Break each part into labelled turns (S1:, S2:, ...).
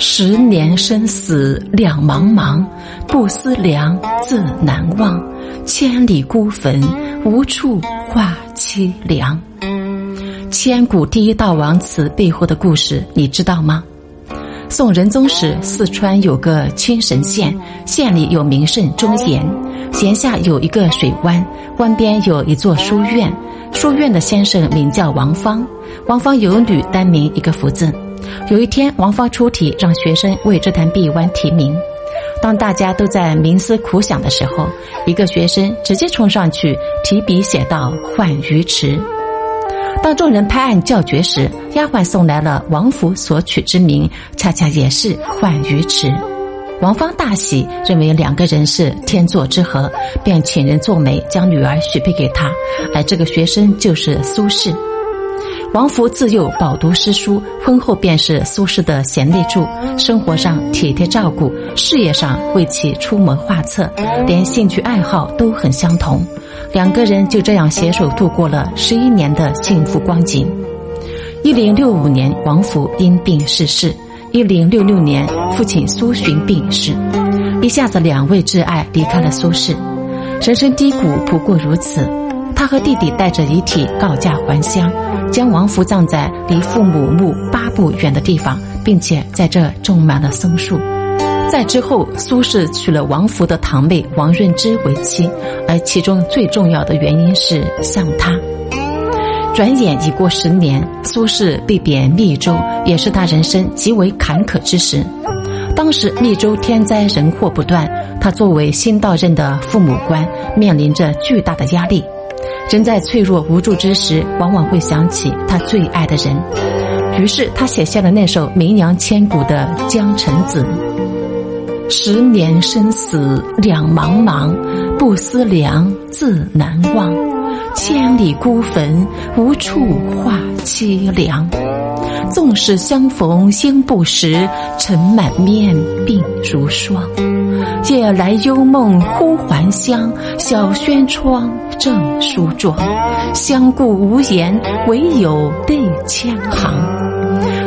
S1: 十年生死两茫茫，不思量，自难忘。千里孤坟，无处话凄凉。千古第一道王祠背后的故事，你知道吗？宋仁宗时，四川有个青神县，县里有名胜忠贤，闲下有一个水湾，湾边有一座书院，书院的先生名叫王芳，王芳有女，单名一个福字。有一天，王芳出题，让学生为这潭碧湾题名。当大家都在冥思苦想的时候，一个学生直接冲上去提笔写道：“浣鱼池。”当众人拍案叫绝时，丫鬟送来了王府所取之名，恰恰也是浣鱼池。王芳大喜，认为两个人是天作之合，便请人做媒，将女儿许配给他。而这个学生就是苏轼。王弗自幼饱读诗书，婚后便是苏轼的贤内助，生活上体贴照顾，事业上为其出谋划策，连兴趣爱好都很相同。两个人就这样携手度过了十一年的幸福光景。一零六五年，王弗因病逝世；一零六六年，父亲苏洵病逝，一下子两位挚爱离开了苏轼，人生低谷不过如此。他和弟弟带着遗体告假还乡。将王福葬在离父母墓八步远的地方，并且在这种满了松树。在之后，苏轼娶了王福的堂妹王润之为妻，而其中最重要的原因是像他。转眼已过十年，苏轼被贬密州，也是他人生极为坎坷之时。当时密州天灾人祸不断，他作为新到任的父母官，面临着巨大的压力。人在脆弱无助之时，往往会想起他最爱的人，于是他写下了那首名扬千古的《江城子》：“十年生死两茫茫，不思量，自难忘。千里孤坟，无处话凄凉。纵使相逢应不识，尘满面，鬓如霜。夜来幽梦忽还乡，小轩窗。”正梳妆，相顾无言，唯有泪千行。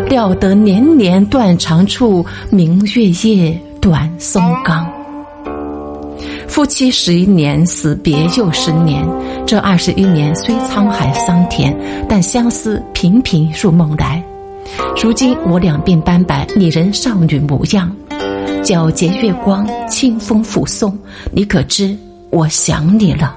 S1: 料得年年断肠处，明月夜，短松冈。夫妻十一年，死别又十年。这二十一年虽沧海桑田，但相思频频入梦来。如今我两鬓斑白，你仍少女模样。皎洁月光，清风抚松，你可知我想你了？